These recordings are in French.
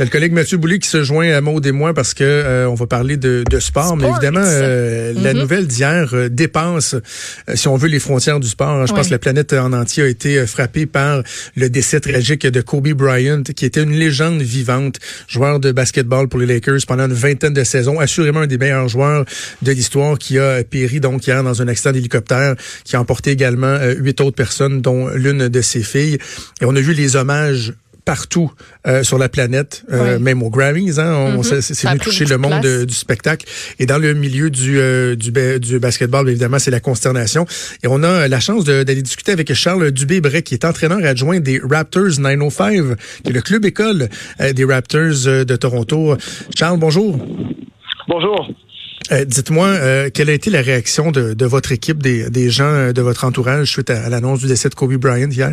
Le collègue Mathieu Boulay qui se joint à Maud et moi parce que euh, on va parler de, de sport, mais évidemment, euh, la Mhm. nouvelle d'hier euh, dépense, euh, si on veut, les frontières du sport. Je pense que la planète en entier a été euh, frappée par le décès tragique de Kobe Bryant, qui était une légende vivante, joueur de basketball pour les Lakers pendant une vingtaine de saisons, assurément un des meilleurs joueurs de l'histoire, qui a péri donc hier dans un accident d'hélicoptère, qui a emporté également euh, huit autres personnes, dont l'une de ses filles. Et on a vu les hommages partout euh, sur la planète, euh, Oui. même aux Grammys. Hein, on, Mhm. c'est c'est venu toucher le de monde de- du spectacle. Et dans le milieu du, euh, du, du basketball, évidemment, c'est la consternation. Et on a la chance d'aller discuter avec Charles Dubé-Bray, qui est entraîneur adjoint des Raptors 905, qui est le club école euh, des Raptors euh, de Toronto. Charles, bonjour. Bonjour. Euh, Dites-moi, euh, quelle a été la réaction de, de votre équipe, des, des gens euh, de votre entourage suite à, à l'annonce du décès de Kobe Bryant hier?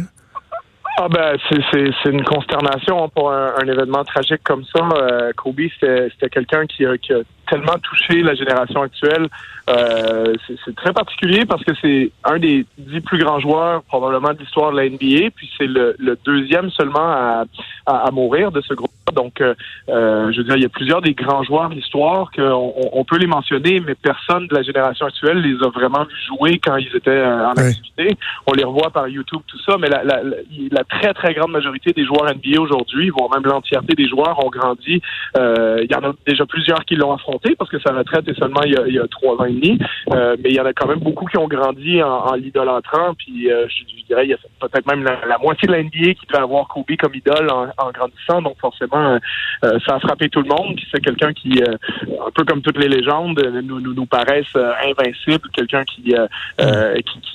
Ah ben c'est une consternation pour un, un événement tragique comme ça. Euh, Kobe c'était quelqu'un qui qui a tellement touché la génération actuelle. Euh, c'est très particulier parce que c'est un des dix plus grands joueurs probablement de l'histoire de la NBA, puis c'est le, le deuxième seulement à, à, à mourir de ce groupe. Donc, euh, euh, je veux dire, il y a plusieurs des grands joueurs de l'histoire qu'on on, on peut les mentionner, mais personne de la génération actuelle les a vraiment vus jouer quand ils étaient en activité. On les revoit par YouTube, tout ça, mais la, la, la, la très, très grande majorité des joueurs NBA aujourd'hui, voire même l'entièreté des joueurs, ont grandi. Euh, il y en a déjà plusieurs qui l'ont affronté parce que sa retraite est seulement il y a, trois ans et demi. Euh, mais il y en a quand même beaucoup qui ont grandi en, en l'idolâtrant. Puis euh, je, dirais, il y a peut-être même la, moitié de la NBA qui devait avoir Kobe comme idole en, grandissant. Donc forcément, euh, ça a frappé tout le monde. Puis c'est quelqu'un qui, un peu comme toutes les légendes, nous, paraissent invincibles. Quelqu'un qui,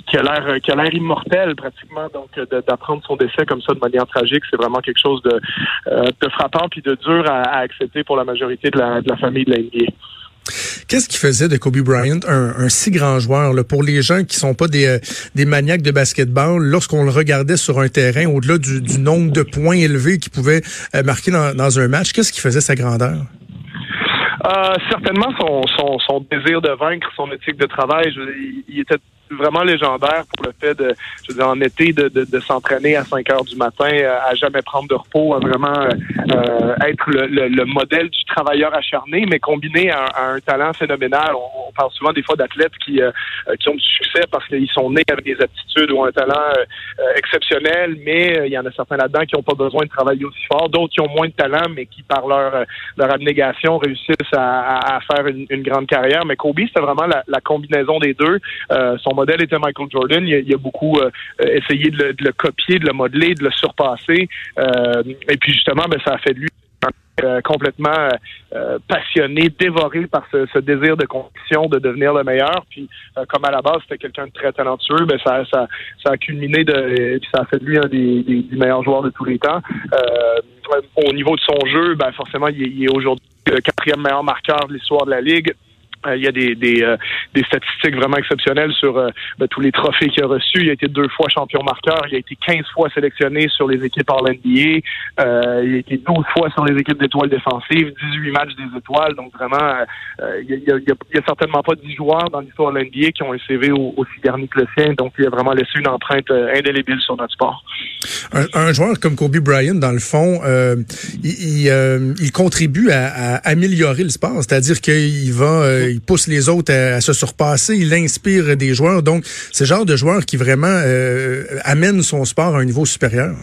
qui, a l'air immortel pratiquement. Donc d'apprendre son décès comme ça de manière tragique, c'est vraiment quelque chose de, frappant puis de dur à, à accepter pour la majorité de la, de la famille de la NBA. Qu'est-ce qui faisait de Kobe Bryant un, un si grand joueur là, pour les gens qui sont pas des, euh, des maniaques de basketball lorsqu'on le regardait sur un terrain au-delà du, du nombre de points élevés qu'il pouvait euh, marquer dans, dans un match qu'est-ce qui faisait sa grandeur? Euh, certainement son, son, son désir de vaincre, son éthique de travail. Je il était vraiment légendaire pour le fait de, je veux dire, en été, de, de, de s'entraîner à 5 heures du matin, euh, à jamais prendre de repos, à vraiment euh, euh, être le, le, le modèle du travailleur acharné, mais combiné à, à un talent phénoménal. On, on parle souvent des fois d'athlètes qui, euh, euh, qui ont du succès parce qu'ils sont nés avec des aptitudes ou un talent euh, exceptionnel, mais il y en a certains là-dedans qui n'ont pas besoin de travailler aussi fort, d'autres qui ont moins de talent, mais qui par leur leur abnégation réussissent à, à- à faire une, une grande carrière. Mais Kobe, c'était vraiment la, la combinaison des deux. Modèle était Michael Jordan. Il a, beaucoup euh, essayé de le, copier, de le modeler, de le surpasser. Euh, et puis justement, ben, ça a fait de lui euh, complètement euh, passionné, dévoré par ce, désir de compétition, de devenir le meilleur. Puis, comme à la base, c'était quelqu'un de très talentueux, ben ça, ça, ça a culminé de, ça a fait de lui un des, meilleurs joueurs de tous les temps. Au niveau de son jeu, ben forcément, il il est aujourd'hui le quatrième meilleur marqueur de l'histoire de la ligue. Euh, il y a des, des, euh, statistiques vraiment exceptionnelles sur euh, ben, tous les trophées qu'il a reçus. Il a été deux fois champion marqueur. Il a été 15 fois sélectionné sur les équipes en NBA. Euh, il a été 12 fois sur les équipes d'étoiles défensives, 18 matchs des étoiles. Donc vraiment, il y, a, certainement pas 10 joueurs dans l'histoire de la NBA qui ont un CV au- aussi garni que le sien. Donc il a vraiment laissé une empreinte indélébile sur notre sport. un, joueur comme Kobe Bryant dans le fond il, il, contribue à, à améliorer le sport c'est-à-dire qu'il va il pousse les autres à, à se surpasser il inspire des joueurs donc c'est le genre de joueur qui vraiment euh, amène son sport à un niveau supérieur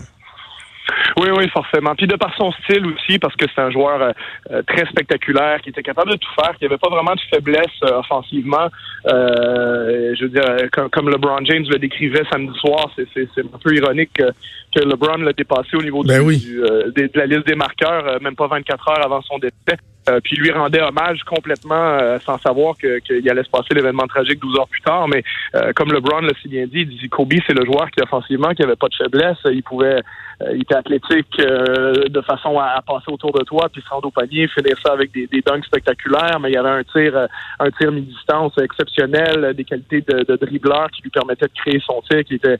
Oui, oui, forcément. Puis de par son style aussi, parce que c'est un joueur euh, euh, très spectaculaire, qui était capable de tout faire, qui avait pas vraiment de faiblesse euh, offensivement. Euh, je veux dire, comme, comme LeBron James le décrivait samedi soir, c'est, un peu ironique que, que LeBron l'a dépassé au niveau Ben du, oui. du, des- de la liste des marqueurs, même pas 24 heures avant son décès. Euh, puis lui rendait hommage complètement euh, sans savoir que- qu'il allait se passer l'événement tragique 12 heures plus tard. Mais euh, comme LeBron l'a si bien dit, il dit Kobe, c'est le joueur qui offensivement qui avait pas de faiblesse. Il pouvait, euh, il était athlétique euh, de façon à, à passer autour de toi, puis se rendre au panier, finir ça avec des, des dunks spectaculaires. Mais il y avait un tir, euh, un tir mi-distance exceptionnel, des qualités de, de dribbleur qui lui permettaient de créer son tir, qui était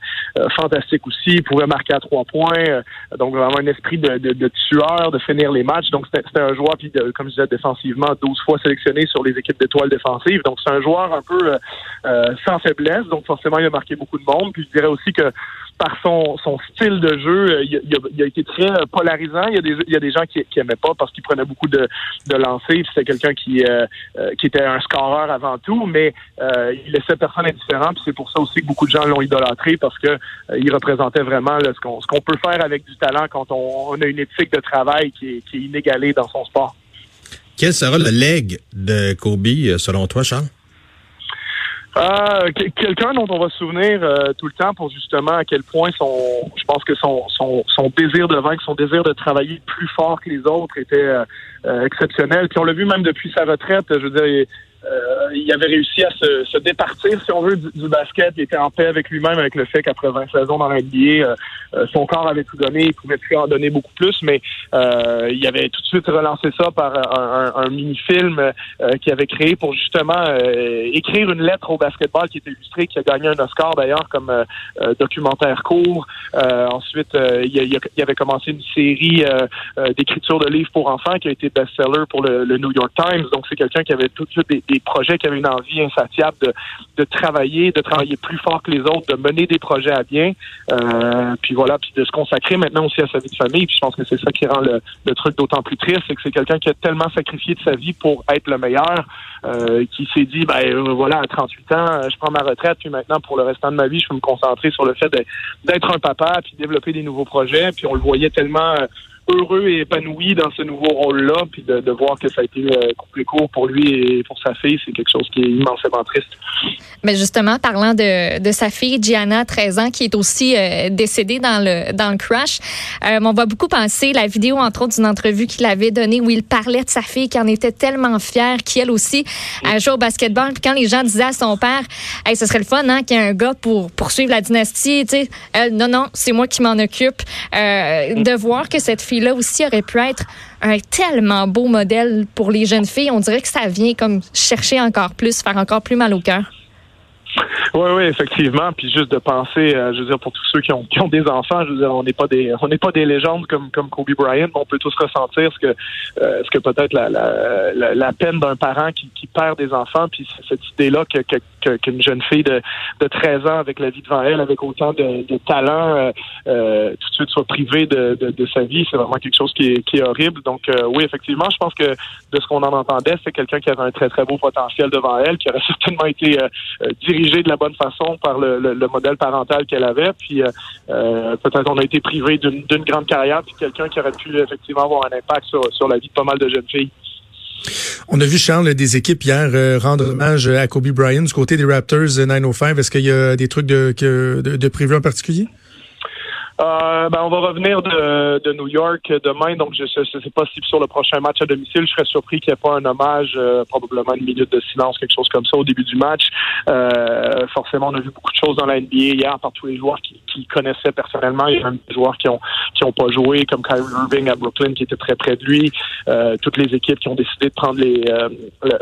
fantastique aussi. Il pouvait marquer à trois points. donc vraiment un esprit de, de, de tueur, de finir les matchs. Donc c'était c'était un joueur puis de- comme je défensivement 12 fois sélectionné sur les équipes d'étoiles défensives. Donc c'est un joueur un peu euh, euh, sans faiblesse. Donc forcément il a marqué beaucoup de monde. Puis je dirais aussi que par son, style de jeu, il, il, a, été très polarisant. Il y a des, il y a des gens qui, qui aimaient pas parce qu'il prenait beaucoup de, de lancers. C'était quelqu'un qui, qui était un scoreur avant tout, mais il laissait personne indifférent. Puis c'est pour ça aussi que beaucoup de gens l'ont idolâtré parce que il représentait vraiment ce qu'on peut faire avec du talent quand on, a une éthique de travail qui est inégalée dans son sport. Quel sera le leg de Kobe selon toi, Charles? Euh, quelqu'un dont on va se souvenir euh, tout le temps pour justement à quel point son, je pense que son, son, son désir de vaincre, son désir de travailler plus fort que les autres était euh, exceptionnel. Puis on l'a vu même depuis sa retraite. Je veux dire, euh, il avait réussi à se, se, départir, si on veut, du, basket. Il était en paix avec lui-même, avec le fait qu'après 20 saisons dans l'NBA, euh, euh, son corps avait tout donné. Il pouvait plus en donner beaucoup plus, mais euh, il avait tout de suite relancé ça par un, un, un mini-film euh, qu'il avait créé pour justement écrire une lettre au basketball qui était illustrée, qui a gagné un Oscar d'ailleurs comme documentaire court. ensuite, il, il, avait commencé une série d'écriture de livres pour enfants qui a été best-seller pour le, le, New York Times. Donc, c'est quelqu'un qui avait tout de suite des, des projets qui avaient une envie insatiable de, de travailler, de travailler plus fort que les autres, de mener des projets à bien. Euh, puis voilà, puis de se consacrer maintenant aussi à sa vie de famille. Puis je pense que c'est ça qui rend le, le truc d'autant plus triste, c'est que c'est quelqu'un qui a tellement sacrifié de sa vie pour être le meilleur, euh, qui s'est dit, ben euh, voilà, à 38 ans, je prends ma retraite, puis maintenant pour le restant de ma vie, je peux me concentrer sur le fait d'être un papa, puis développer des nouveaux projets. Puis on le voyait tellement heureux et épanoui dans ce nouveau rôle-là, puis de, de, voir que ça a été euh, coupé court pour lui et pour sa fille, c'est quelque chose qui est immensément triste. Mais justement, parlant de, de sa fille, Gianna, 13 ans, qui est aussi euh, décédée dans le, dans le crash, euh, on va beaucoup penser la vidéo, entre autres, d'une entrevue qu'il avait donnée où il parlait de sa fille, qui en était tellement fière, qui, elle aussi, a joué au basketball. Puis quand les gens disaient à son père, hey, ce serait le fun, hein, qu'il y ait un gars pour poursuivre la dynastie, tu sais, non, non, c'est moi qui m'en occupe. Euh, de voir que cette fille là aussi aurait pu être un tellement beau modèle pour les jeunes filles. On dirait que ça vient comme chercher encore plus, faire encore plus mal au cœur. Oui, oui, effectivement. Puis juste de penser, euh, je veux dire, pour tous ceux qui ont, qui ont des enfants, je veux dire, on n'est pas des, on n'est pas des légendes comme comme Kobe Bryant. On peut tous ressentir ce que, euh, ce que peut-être la, la, la, peine d'un parent qui, qui perd des enfants. Puis cette idée-là que, que, qu'une jeune fille de, de 13 ans avec la vie devant elle, avec autant de, de talent, euh, euh tout de suite soit privée de, de, de sa vie, c'est vraiment quelque chose qui est, qui est horrible. Donc oui, effectivement, je pense que de ce qu'on en entendait, c'est quelqu'un qui avait un très très beau potentiel devant elle, qui aurait certainement été dirigé de la bonne façon par le, le, modèle parental qu'elle avait. Puis euh, euh, peut-être qu'on a été privé d'une grande carrière, puis quelqu'un qui aurait pu effectivement avoir un impact sur, sur la vie de pas mal de jeunes filles. On a vu, Charles, des équipes hier euh, rendre hommage à Kobe Bryant du côté des Raptors 905. Est-ce qu'il y a des trucs de, de, de prévu en particulier? Euh, ben, on va revenir de, de New York demain, donc je ne sais pas si sur le prochain match à domicile, je serais surpris qu'il n'y ait pas un hommage, euh, probablement une minute de silence, quelque chose comme ça au début du match. Euh, forcément, on a vu beaucoup de choses dans la NBA hier par tous les joueurs qui, qui connaissaient personnellement. Il y a même des joueurs qui ont qui ont pas joué, comme Kyrie Irving à Brooklyn, qui était très près de lui. Euh, toutes les équipes qui ont décidé de prendre les, euh,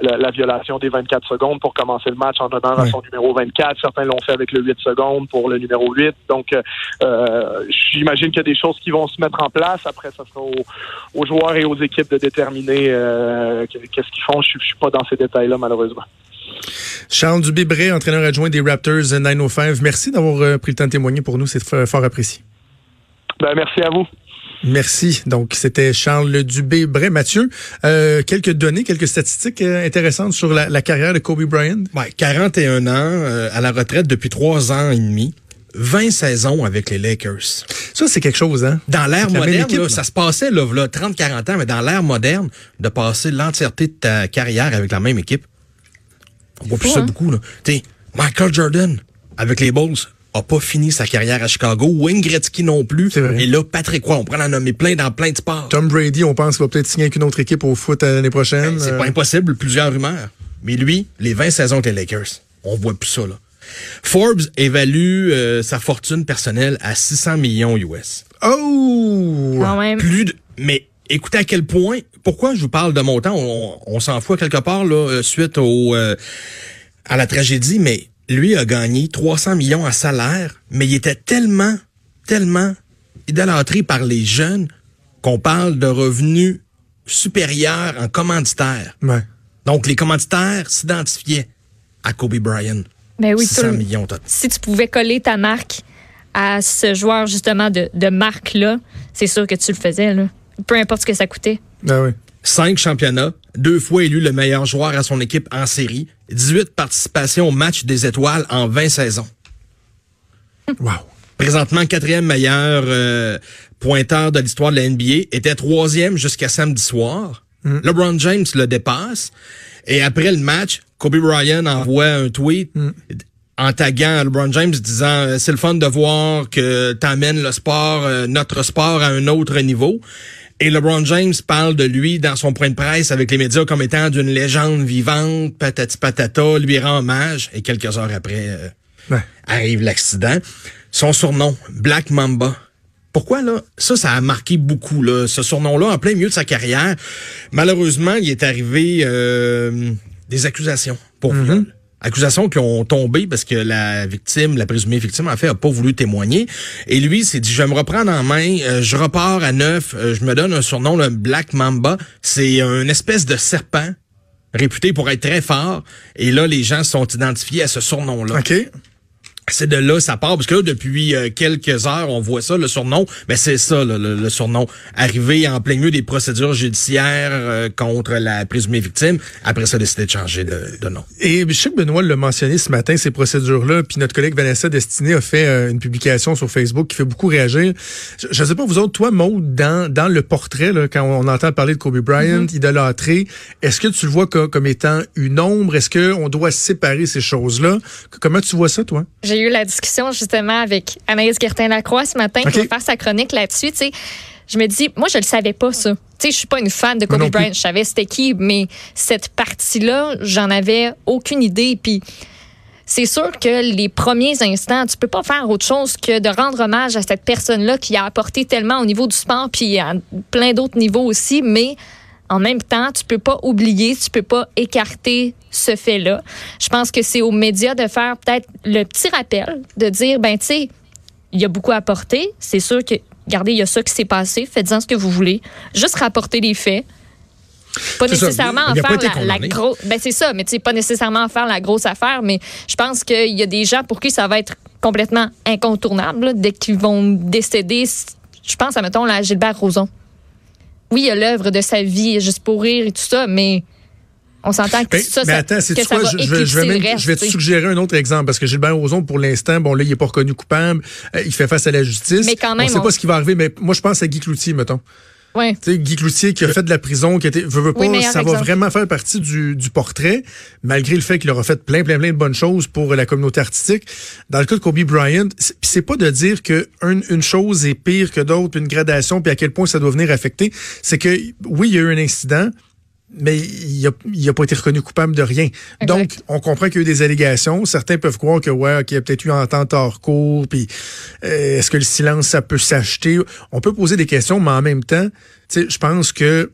la, la, violation des 24 secondes pour commencer le match en donnant à son numéro 24. Certains l'ont fait avec le 8 secondes pour le numéro 8. Donc, euh, j'imagine qu'il y a des choses qui vont se mettre en place. Après, ça sera aux, joueurs et aux équipes de déterminer euh, qu'est-ce qu'ils font. Je, ne suis pas dans ces détails-là, malheureusement. Charles Dubé-Bray, entraîneur adjoint des Raptors 905, merci d'avoir euh, pris le temps de témoigner pour nous. C'est fort apprécié. Ben, merci à vous. Merci. Donc, c'était Charles Dubé-Bray. Mathieu, euh, quelques données, quelques statistiques intéressantes sur la, la, carrière de Kobe Bryant? Ouais, 41 ans, à la retraite depuis trois ans et demi. 20 saisons avec les Lakers. Ça, c'est quelque chose, hein? Dans l'ère moderne, ça se passait, là, là 30-40 ans, mais dans l'ère moderne, de passer l'entièreté de ta carrière avec la même équipe, on voit plus ça hein? beaucoup, là. T'sais, Michael Jordan, avec les Bulls, a pas fini sa carrière à Chicago. Wayne Gretzky non plus. Et là, Patrick Roy, on prend en nommer plein dans plein de sports. Tom Brady, on pense qu'il va peut-être signer avec une autre équipe au foot euh, l'année prochaine. Ben, c'est pas euh. impossible, plusieurs rumeurs. Mais lui, les 20 saisons avec les Lakers, on voit plus ça, là. Forbes évalue euh, sa fortune personnelle à 600 millions US. Oh! Quand même. Plus de, mais écoutez à quel point, pourquoi je vous parle de montant, on, on s'en fout quelque part là, euh, suite au, euh, à la tragédie, mais lui a gagné 300 millions à salaire, mais il était tellement, tellement idolâtré par les jeunes qu'on parle de revenus supérieurs en commanditaire. Ouais. Donc, les commanditaires s'identifiaient à Kobe Bryant. Ben oui, 600 millions. Si tu pouvais coller ta marque à ce joueur justement de, de marque-là, c'est sûr que tu le faisais, là. peu importe ce que ça coûtait. Ah oui. Cinq championnats, deux fois élu le meilleur joueur à son équipe en série, 18 participations au match des étoiles en 20 saisons. Wow. Présentement quatrième meilleur euh, pointeur de l'histoire de la NBA, était troisième jusqu'à samedi soir. Mm. LeBron James le dépasse. Et après le match, Kobe Bryant envoie un tweet Mm. en taguant LeBron James disant euh, c'est le fun de voir que t'amènes le sport, euh, notre sport à un autre niveau. Et LeBron James parle de lui dans son point de presse avec les médias comme étant d'une légende vivante, patati patata, lui rend hommage. Et quelques heures après, euh, Ouais. arrive l'accident. Son surnom, Black Mamba. Pourquoi là? Ça, ça a marqué beaucoup là. Ce surnom-là, en plein milieu de sa carrière, malheureusement, il est arrivé euh, des accusations pour viol. Accusations qui ont tombé parce que la victime, la présumée victime, en fait, a pas voulu témoigner. Et lui, s'est dit, je vais me reprendre en main, euh, je repars à neuf, euh, je me donne un surnom, le Black Mamba. C'est une espèce de serpent réputé pour être très fort. Et là, les gens sont identifiés à ce surnom-là. OK. C'est de là ça part parce que là, depuis euh, quelques heures on voit ça le surnom mais c'est ça là, le, le surnom arrivé en plein milieu des procédures judiciaires euh, contre la présumée victime après ça décidé de changer de, de nom. Et je sais que Benoît l'a mentionné ce matin, ces procédures-là, puis notre collègue Vanessa Destiné a fait euh, une publication sur Facebook qui fait beaucoup réagir. Je ne sais pas, vous autres, toi, Maud, dans, dans le portrait, là, quand on entend parler de Kobe Bryant, idolâtré, est-ce que tu le vois co- comme étant une ombre? Est-ce qu'on doit séparer ces choses-là? C- Comment tu vois ça, toi? J'ai eu la discussion justement avec Anaïs Gertin-Lacroix ce matin OK. qui va faire sa chronique là-dessus. Tu sais, je me dis, moi, je le savais pas, ça. Tu sais, je suis pas une fan de Kobe. Bryant. Je savais c'était qui, mais cette partie-là, j'en avais aucune idée. Puis c'est sûr que les premiers instants, tu peux pas faire autre chose que de rendre hommage à cette personne-là qui a apporté tellement au niveau du sport, puis à plein d'autres niveaux aussi, mais en même temps, tu peux pas oublier, tu peux pas écarter ce fait-là. Je pense que c'est aux médias de faire peut-être le petit rappel, de dire, ben tu sais, il y a beaucoup à apporter. C'est sûr que, regardez, il y a ça qui s'est passé. Faites-en ce que vous voulez. Juste rapporter les faits. Pas ça. nécessairement en faire la, grosse. Ben c'est ça, mais tu sais, pas nécessairement en faire la grosse affaire, mais je pense qu'il y a des gens pour qui ça va être complètement incontournable là, dès qu'ils vont décéder. Je pense à, mettons, la Gilbert Rozon. Oui, il y a l'œuvre de sa vie, juste pour rire et tout ça, mais on s'entend que Ben, ça, mais attends, c'est quoi? va Je, je vais, je vais même- reste, je vais te suggérer un autre exemple parce que Gilbert Rozon, pour l'instant, bon, là, il est pas reconnu coupable. Euh, il fait face à la justice. Mais quand même, on sait on- pas ce qui va arriver, mais moi, je pense à Guy Cloutier, mettons. Ouais. Tu sais, Guy Cloutier qui a fait de la prison, qui été, veut, veut pas, Oui, ça va vraiment faire partie du, du portrait, malgré le fait qu'il aura fait plein, plein, plein de bonnes choses pour la communauté artistique. Dans le cas de Kobe Bryant, c'est pas de dire que un- une chose est pire que d'autres, une gradation, puis à quel point ça doit venir affecter. C'est que, oui, il y a eu un incident, mais il a, il a pas été reconnu coupable de rien. Exact. Donc, on comprend qu'il y a eu des allégations. Certains peuvent croire que, ouais, qu'il y a peut-être eu entente hors cours, puis euh, est-ce que le silence, ça peut s'acheter? On peut poser des questions, mais en même temps, tu sais, je pense que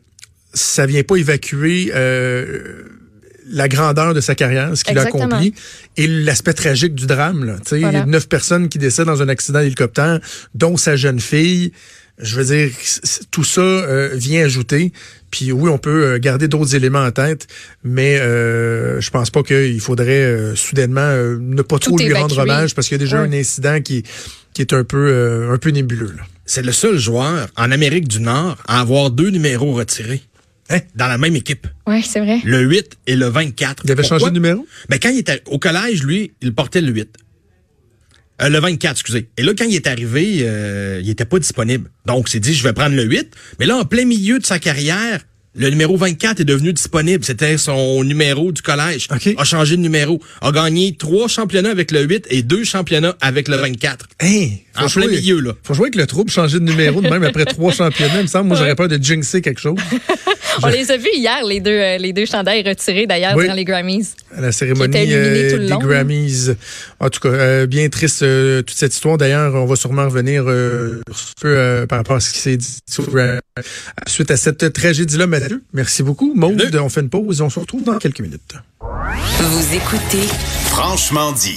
ça vient pas évacuer euh, la grandeur de sa carrière, ce qu'il a accompli, et l'aspect tragique du drame. Là. Tu sais, Voilà. Neuf personnes qui décèdent dans un accident d'hélicoptère, dont sa jeune fille. Je veux dire, tout ça euh, vient ajouter. Puis oui, on peut euh, garder d'autres éléments en tête, mais euh, je pense pas qu'il faudrait euh, soudainement euh, ne pas trop Tout lui rendre hommage parce qu'il y a déjà Ouais. un incident qui, qui est un peu, euh, un peu nébuleux. là. C'est le seul joueur en Amérique du Nord à avoir deux numéros retirés Hein? dans la même équipe, Ouais, c'est vrai. le 8 et le 24. Il avait Pourquoi? changé de numéro? Ben, quand il était au collège, lui, il portait le 8. Euh, le 24, excusez. Et là, quand il est arrivé, euh, il était pas disponible. Donc, il s'est dit, je vais prendre le 8. Mais là, en plein milieu de sa carrière, le numéro 24 est devenu disponible. C'était son numéro du collège. OK. A changé de numéro. A gagné trois championnats avec le 8 et deux championnats avec le 24. Hey, En plein milieu, là. Faut jouer avec le trouble, changer de numéro de même après trois championnats. Il me semble, moi, j'aurais peur de jinxer quelque chose. On les a vus hier, les deux, euh, les deux chandails retirés d'ailleurs Oui. durant les Grammys. à la cérémonie euh, des long. Grammys. En tout cas, euh, bien triste euh, toute cette histoire. D'ailleurs, on va sûrement revenir euh, un peu euh, par rapport à ce qui s'est dit sur, suite à cette tragédie-là, Mathieu. Merci beaucoup. Maude, on fait une pause et on se retrouve dans quelques minutes. Vous écoutez Franchement dit.